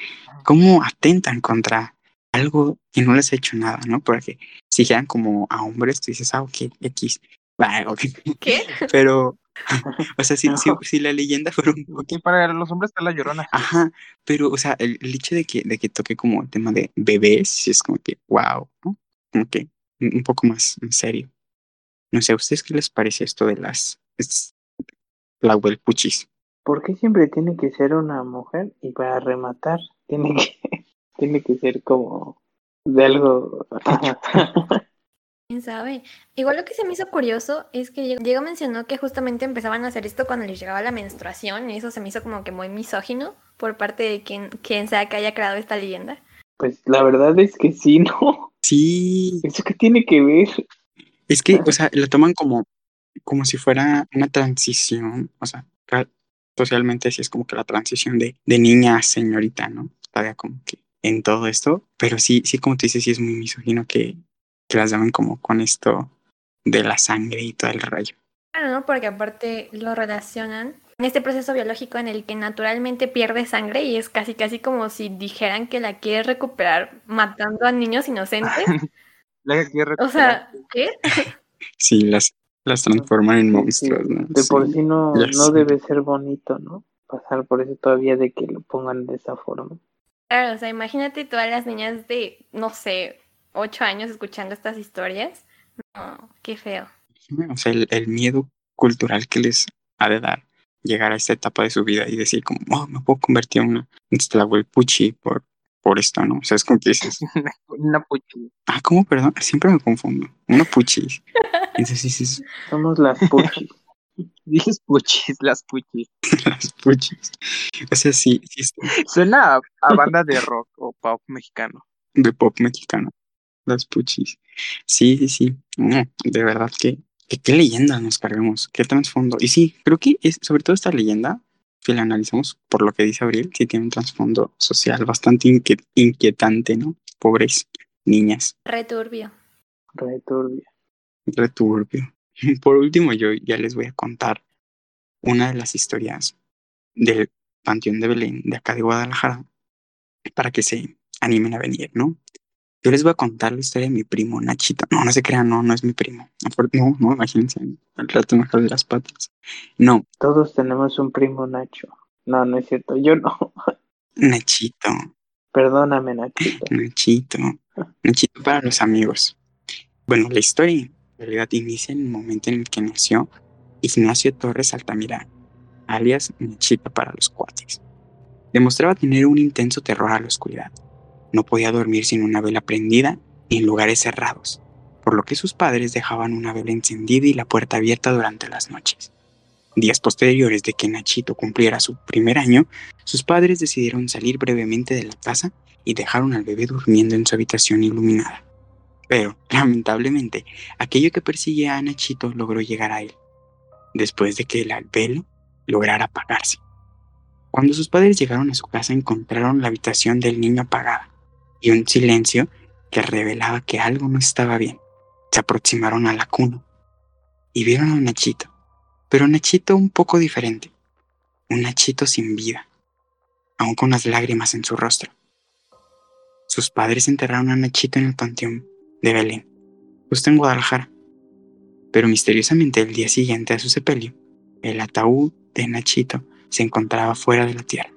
¿Cómo atentan contra algo que no les ha hecho nada, ¿no? Porque si dijeran como a hombres, tú dices, ah, ok, X. Ok. ¿Qué? Pero, o sea, si, si, si la leyenda fuera un Porque para los hombres está la llorona. Ajá, pero, o sea, el, el hecho de que, de que toque como el tema de bebés, sí es como que, wow, ¿no? Como que un un poco más en serio. No sé, ¿a ustedes qué les parece esto de las es- la puchis? ¿Por qué siempre tiene que ser una mujer? Y para rematar, tiene que, tiene que ser como de algo. ¿Quién sabe? Igual lo que se me hizo curioso es que Diego mencionó que justamente empezaban a hacer esto cuando les llegaba la menstruación y eso se me hizo como que muy misógino por parte de quien, quien sea que haya creado esta leyenda. Pues la verdad es que sí, ¿no? Sí, ¿Eso qué tiene que ver? Es que, o sea, la toman como, como si fuera una transición, o sea, socialmente sí es como que la transición de, de niña a señorita, ¿no? Todavía como que en todo esto, pero sí, sí, como tú dices, sí es muy misógino que, que las llamen como con esto de la sangre y todo el rayo. Claro, ¿no? Porque aparte lo relacionan en este proceso biológico en el que naturalmente pierde sangre y es casi casi como si dijeran que la quiere recuperar matando a niños inocentes. La que quiere O sea, ¿qué? Sí, las, las transforman en Sí, monstruos, ¿no? De por Sí. no, no debe ser bonito, ¿no? Pasar por eso todavía de que lo pongan de esa forma. Claro, o sea, imagínate todas las niñas de, no sé, ocho años escuchando estas historias. No, qué feo. O sea, el, el miedo cultural que les ha de dar llegar a esta etapa de su vida y decir como, oh, me puedo convertir en una puchi por, por esto, ¿no? O sea, es como que dices, Una puchi. ah, ¿cómo? Perdón, siempre me confundo. Una puchi. Entonces dices, Somos las puchis. Dices puchis, las puchis. las puchis. O sea, sí, Suena a, a banda de rock o pop mexicano. de pop mexicano. Las puchis. Sí, sí, sí. No, de verdad que, que qué leyenda nos cargamos, qué trasfondo. Y sí, creo que es, sobre todo esta leyenda, si la analizamos por lo que dice Abril, sí tiene un trasfondo social bastante inquietante, ¿no? Pobres niñas, Returbio. Returbia. returbio. Por último, yo ya les voy a contar una de las historias del Panteón de Belén de acá de Guadalajara para que se animen a venir, ¿no? Yo les voy a contar la historia de mi primo Nachito. No, no se crean, no, no es mi primo. No, no, imagínense, al rato me jale las patas. No, Todos tenemos un primo Nacho. No, no es cierto, yo no. Nachito. Perdóname, Nachito. Nachito. Nachito para los amigos. Bueno, la historia en realidad inicia en el momento en el que nació Ignacio Torres Altamirá, alias Nachito para los cuates. Demostraba tener un intenso terror a la oscuridad. No podía dormir sin una vela prendida y en lugares cerrados, por lo que sus padres dejaban una vela encendida y la puerta abierta durante las noches. Días posteriores de que Nachito cumpliera su primer año, sus padres decidieron salir brevemente de la casa y dejaron al bebé durmiendo en su habitación iluminada. Pero, lamentablemente, aquello que perseguía a Nachito logró llegar a él, después de que el velo lograra apagarse. Cuando sus padres llegaron a su casa encontraron la habitación del niño apagada y un silencio que revelaba que algo no estaba bien. Se aproximaron a la cuna y vieron a Nachito, pero Nachito un poco diferente, un Nachito sin vida, aún con las lágrimas en su rostro. Sus padres enterraron a Nachito en el panteón de Belén, justo en Guadalajara, pero misteriosamente el día siguiente a su sepelio, el ataúd de Nachito se encontraba fuera de la tierra.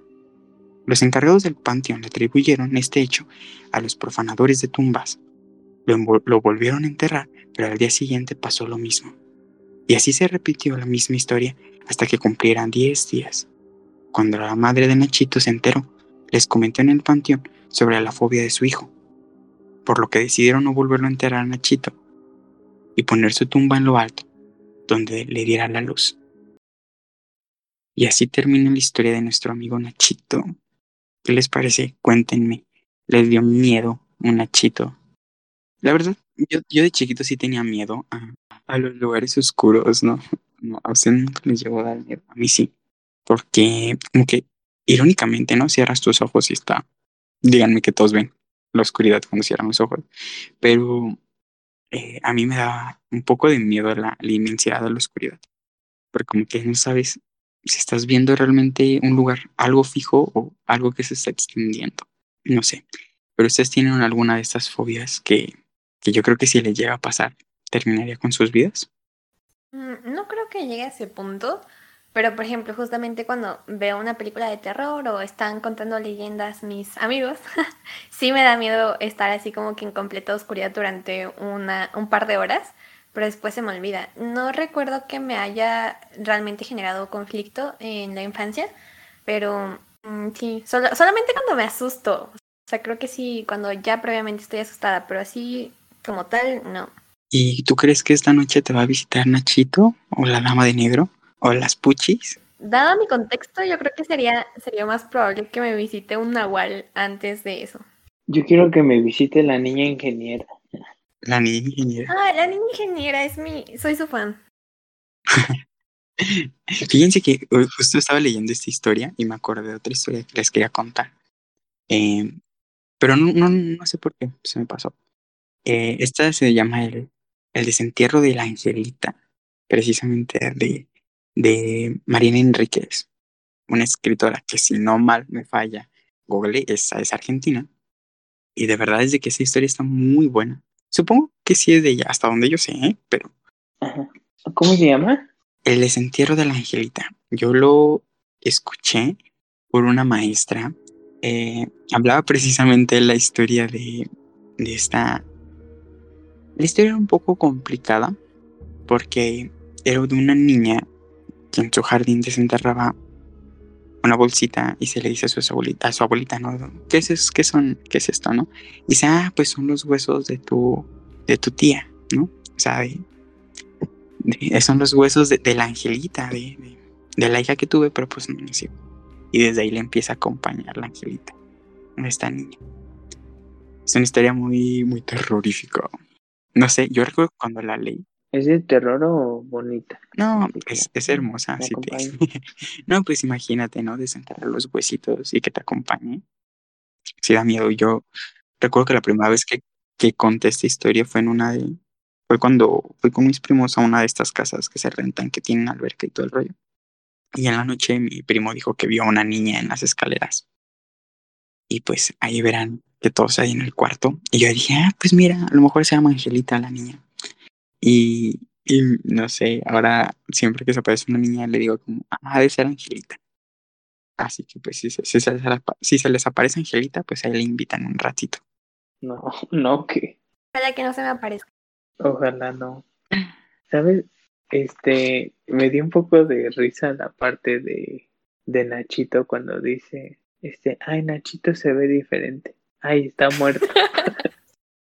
Los encargados del panteón le atribuyeron este hecho a los profanadores de tumbas. Lo, lo volvieron a enterrar, pero al día siguiente pasó lo mismo. Y así se repitió la misma historia hasta que cumplieran 10 días. Cuando la madre de Nachito se enteró, les comentó en el panteón sobre la fobia de su hijo, por lo que decidieron no volverlo a enterrar a Nachito y poner su tumba en lo alto, donde le diera la luz. Y así termina la historia de nuestro amigo Nachito. ¿Qué les parece? Cuéntenme. ¿Les dio miedo un Nachito? La verdad, yo, yo de chiquito sí tenía miedo a, a los lugares oscuros, ¿no? no a usted nunca les llegó a dar miedo, a mí sí. Porque, como que, irónicamente, ¿no? Cierras tus ojos y está. Díganme que todos ven la oscuridad cuando cierran los ojos. Pero eh, a mí me da un poco de miedo la, la inmensidad de la oscuridad. Porque como que no sabes si estás viendo realmente un lugar, algo fijo o algo que se está extendiendo. No sé. Pero ustedes tienen alguna de estas fobias que, que yo creo que si les llega a pasar, terminaría con sus vidas? Mm, no creo que llegue a ese punto, pero por ejemplo, justamente cuando veo una película de terror o están contando leyendas mis amigos, sí me da miedo estar así como que en completa oscuridad durante una, un par de horas, pero después se me olvida. No recuerdo que me haya realmente generado conflicto en la infancia, pero mm, sí, solamente cuando me asusto. O sea, creo que sí, cuando ya previamente estoy asustada, pero así como tal, no. ¿Y tú crees que esta noche te va a visitar Nachito o la Dama de Negro o las Puchis? Dado mi contexto, yo creo que sería, sería más probable que me visite un Nahual antes de eso. Yo quiero que me visite la niña ingeniera. La niña ingeniera. Ah, la niña ingeniera es mi, soy su fan. Fíjense que justo estaba leyendo esta historia y me acordé de otra historia que les quería contar. Eh, pero no, no, no sé por qué se me pasó. Eh, esta se llama el, el desentierro de la Angelita, precisamente de, de Marina Enríquez, una escritora que si no mal me falla, Google es, es argentina. Y de verdad es de que esa historia está muy buena. Supongo que sí es de ella, hasta donde yo sé, ¿eh? pero... ¿Cómo se llama? El desentierro de la Angelita. Yo lo escuché por una maestra. Eh, hablaba precisamente de la historia de, de esta la historia era un poco complicada porque era de una niña que en su jardín desenterraba una bolsita y se le dice a su abuelita, a su abuelita, ¿no? ¿Qué es, qué son, qué es esto, no? Y dice, ah, pues son los huesos de tu, de tu tía, ¿no? O sea, son los huesos de, la angelita, de, de, la hija que tuve, pero pues no nació. Y desde ahí le empieza a acompañar la angelita, esta niña. Es una historia muy, muy terrorífica. No sé, yo recuerdo cuando la leí. ¿Es de terror o bonita? No, es, es hermosa. Te... no, pues imagínate, ¿no? Desenterrar los huesitos y que te acompañe. Sí da miedo. Yo recuerdo que la primera vez que, que conté esta historia fue en una de... Fue cuando fui con mis primos a una de estas casas que se rentan, que tienen alberca y todo el rollo. Y en la noche mi primo dijo que vio a una niña en las escaleras. Y pues ahí verán que todos ahí en el cuarto. Y yo dije, ah, pues mira, a lo mejor se llama Angelita la niña. Y, y no sé, ahora siempre que se aparece una niña le digo como, ah, debe ser Angelita. Así que pues si se, si se les, apa- si se les aparece Angelita, pues ahí le invitan un ratito. No, no, que Para que no se me aparezca. ojalá no. ¿Sabes? Este, me dio un poco de risa la parte de, de Nachito cuando dice, este, ay, Nachito se ve diferente. Ay, está muerto.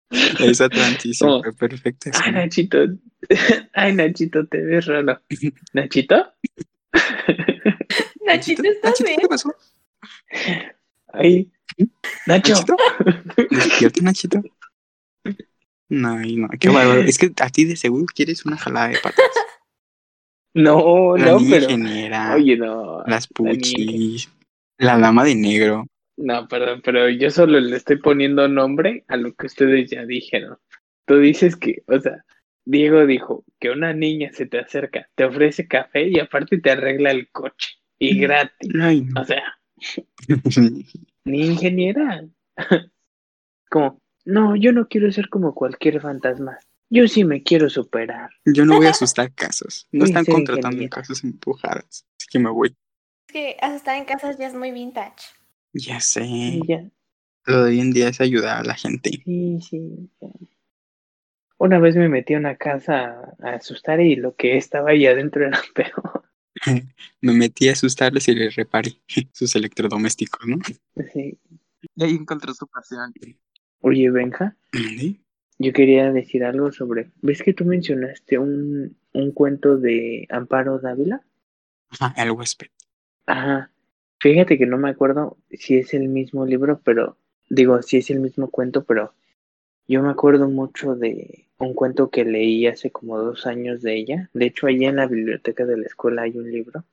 Esa transición Oh. fue perfecta. Ay, Nachito, ay, Nachito, te ves raro. ¿Nachito? Nachito, ¿estás Nachito, bien? ¿qué pasó? Ay, Nacho. ¿Nachito? ¿Despierta, Nachito? No, no, qué bárbaro. Es que a ti de seguro quieres una jalada de patas. No, La no, pero. ingeniera, Oye, no. las la puchis, la dama de negro. No, perdón, pero yo solo le estoy poniendo nombre a lo que ustedes ya dijeron. Tú dices que, o sea, Diego dijo que una niña se te acerca, te ofrece café y aparte te arregla el coche. Y gratis. Ay, no. O sea, ni ingeniera. Como, no, yo no quiero ser como cualquier fantasma. Yo sí me quiero superar. Yo no voy a asustar casos. No están contratando ingeniera. casos empujadas. Así que me voy. Es que asustar en casas ya es muy vintage. Ya sé. Ya, Lo de hoy en día es ayudar a la gente. sí, sí. ya. Una vez me metí a una casa a asustar y lo que estaba ahí adentro era peor. Me metí a asustarles y les reparé sus electrodomésticos, ¿no? Sí. Y ahí encontró su pasión. Oye, Benja, ¿Mande? yo quería decir algo sobre. ¿Ves que tú mencionaste un, un cuento de Amparo Dávila? Ajá, el huésped. Ajá. Fíjate que no me acuerdo si es el mismo libro, pero. Digo, si es el mismo cuento, pero. Yo me acuerdo mucho de un cuento que leí hace como dos años de ella. De hecho, allí en la biblioteca de la escuela hay un libro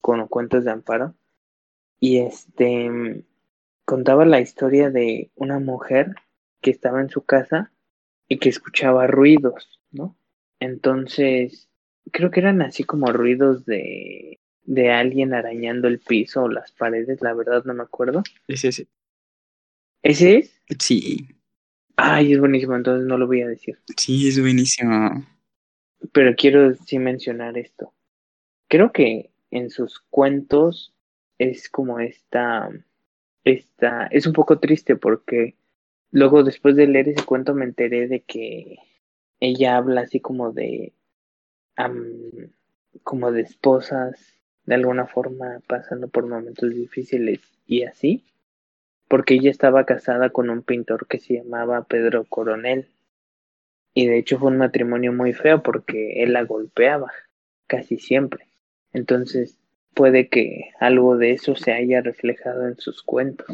con cuentos de Amparo. Y este. Contaba la historia de una mujer que estaba en su casa y que escuchaba ruidos, ¿no? Entonces, creo que eran así como ruidos de, de alguien arañando el piso o las paredes, la verdad no me acuerdo. Ese, ese. ¿Ese es? Sí, Ay, es buenísimo, entonces no lo voy a decir. sí, es buenísimo. Pero quiero sí mencionar esto. Creo que en sus cuentos es como esta, esta, es un poco triste porque luego después de leer ese cuento me enteré de que ella habla así como de, como de esposas, de alguna forma pasando por momentos difíciles y así, porque ella estaba casada con un pintor que se llamaba Pedro Coronel. Y de hecho fue un matrimonio muy feo porque él la golpeaba casi siempre. Entonces puede que algo de eso se haya reflejado en sus cuentos.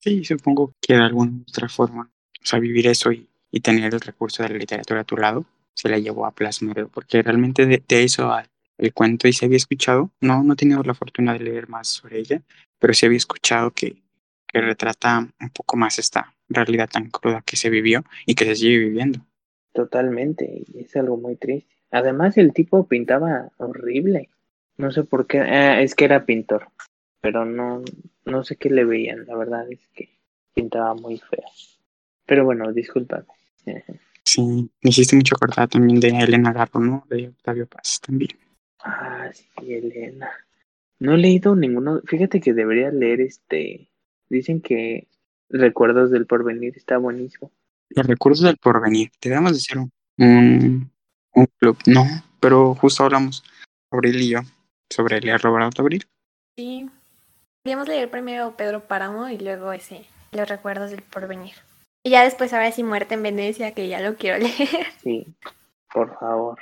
Sí, supongo que de alguna otra forma, o sea, vivir eso y, y tener el recurso de la literatura a tu lado, se la llevó a plasmarlo, porque realmente de, de eso al el cuento y se había escuchado, no, no he tenido la fortuna de leer más sobre ella, pero sí había escuchado que, que retrata un poco más esta realidad tan cruda que se vivió y que se sigue viviendo. Totalmente, es algo muy triste. Además el tipo pintaba horrible. No sé por qué, ah, es que era pintor, pero no, no sé qué le veían, la verdad es que pintaba muy feo. Pero bueno, discúlpame. Sí, me hiciste mucho acordar también de Elena Garro, ¿no? De Octavio Paz también. Ah, sí, Elena. No he leído ninguno. Fíjate que debería leer este. Dicen que Recuerdos del Porvenir está buenísimo. Los recuerdos del porvenir. Debemos de hacer un, un, un club. No, pero justo hablamos, Abril y yo, sobre leer Roberto Abril. Sí. Queríamos leer primero Pedro Páramo y luego ese, Los recuerdos del porvenir. Y ya después ahora sí Muerte en Venecia, que ya lo quiero leer. Sí, por favor.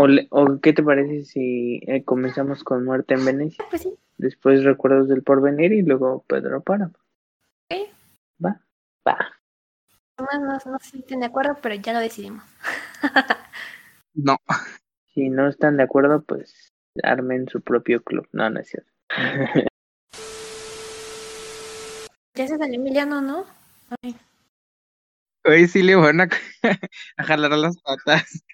O, le- o ¿qué te parece si eh, comenzamos con Muerte en Venecia? Pues sí. Después Recuerdos del Porvenir y luego Pedro Páramo. Ok. Va, va. Nomás no, no sé si estén de acuerdo, pero ya lo decidimos. No, Si no están de acuerdo, pues armen su propio club. No, no es cierto. Ya se salió Emiliano, ¿no? Ay, hoy sí le van a, a jalar a las patas.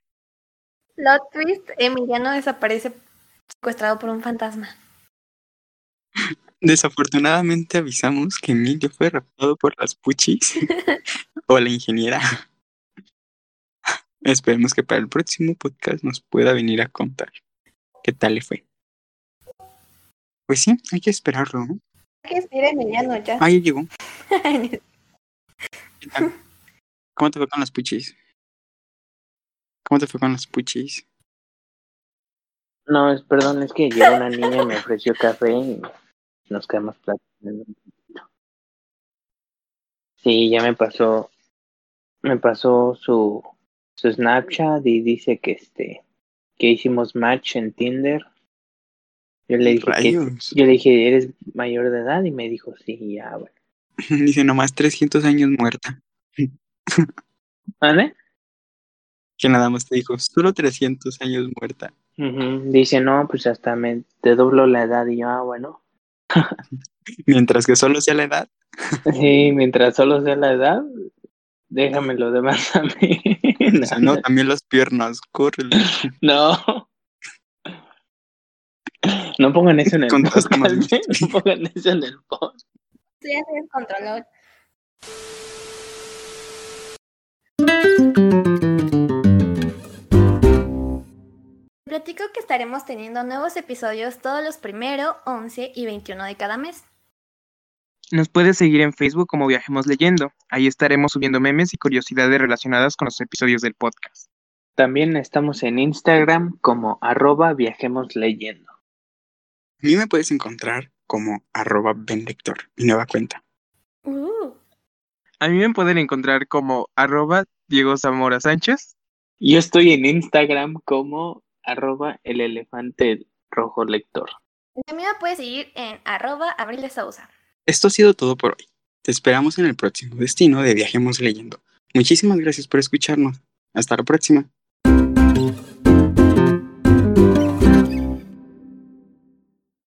Plot twist, Emiliano desaparece secuestrado por un fantasma. Desafortunadamente avisamos que Emilio fue raptado por las puchis o la ingeniera. Esperemos que para el próximo podcast nos pueda venir a contar qué tal le fue. Pues sí, hay que esperarlo, ¿no? Hay que esperar Emiliano ya. Ah, ya llegó. ¿Cómo te fue con las puchis? ¿Cómo te fue con las puchis? No, es, perdón, es que llegó una niña y me ofreció café y nos quedamos platicando. Sí, ya me pasó, me pasó su, su Snapchat y dice que este, que hicimos match en Tinder. Yo le dije que, yo le dije, ¿eres mayor de edad? Y me dijo, sí, ya, bueno. Dice nomás 300 años muerta. ¿Vale? Que nada más te dijo, solo 300 años muerta. Dice, no, pues hasta me te doblo la edad y yo, ah, bueno. Mientras que solo sea la edad. Sí, mientras solo sea la edad, déjame lo demás a mí. O sea, no, también las piernas, córrele. No. No pongan eso en el podcast, ¿eh? No pongan eso en el podcast. Se Platico que estaremos teniendo nuevos episodios todos los primero, 11 y 21 de cada mes. Nos puedes seguir en Facebook como Viajemos Leyendo. Ahí estaremos subiendo memes y curiosidades relacionadas con los episodios del podcast. También estamos en Instagram como arroba viajemos leyendo. A mí me puedes encontrar como arroba benlector, mi nueva cuenta. Uh, A mí me pueden encontrar como arroba Diego Zamora Sánchez. Yo estoy en Instagram como arroba el elefante rojo lector. también me puedes seguir en arroba Abril de Sousa. Esto ha sido todo por hoy. Te esperamos en el próximo destino de Viajemos Leyendo. Muchísimas gracias por escucharnos. Hasta la próxima.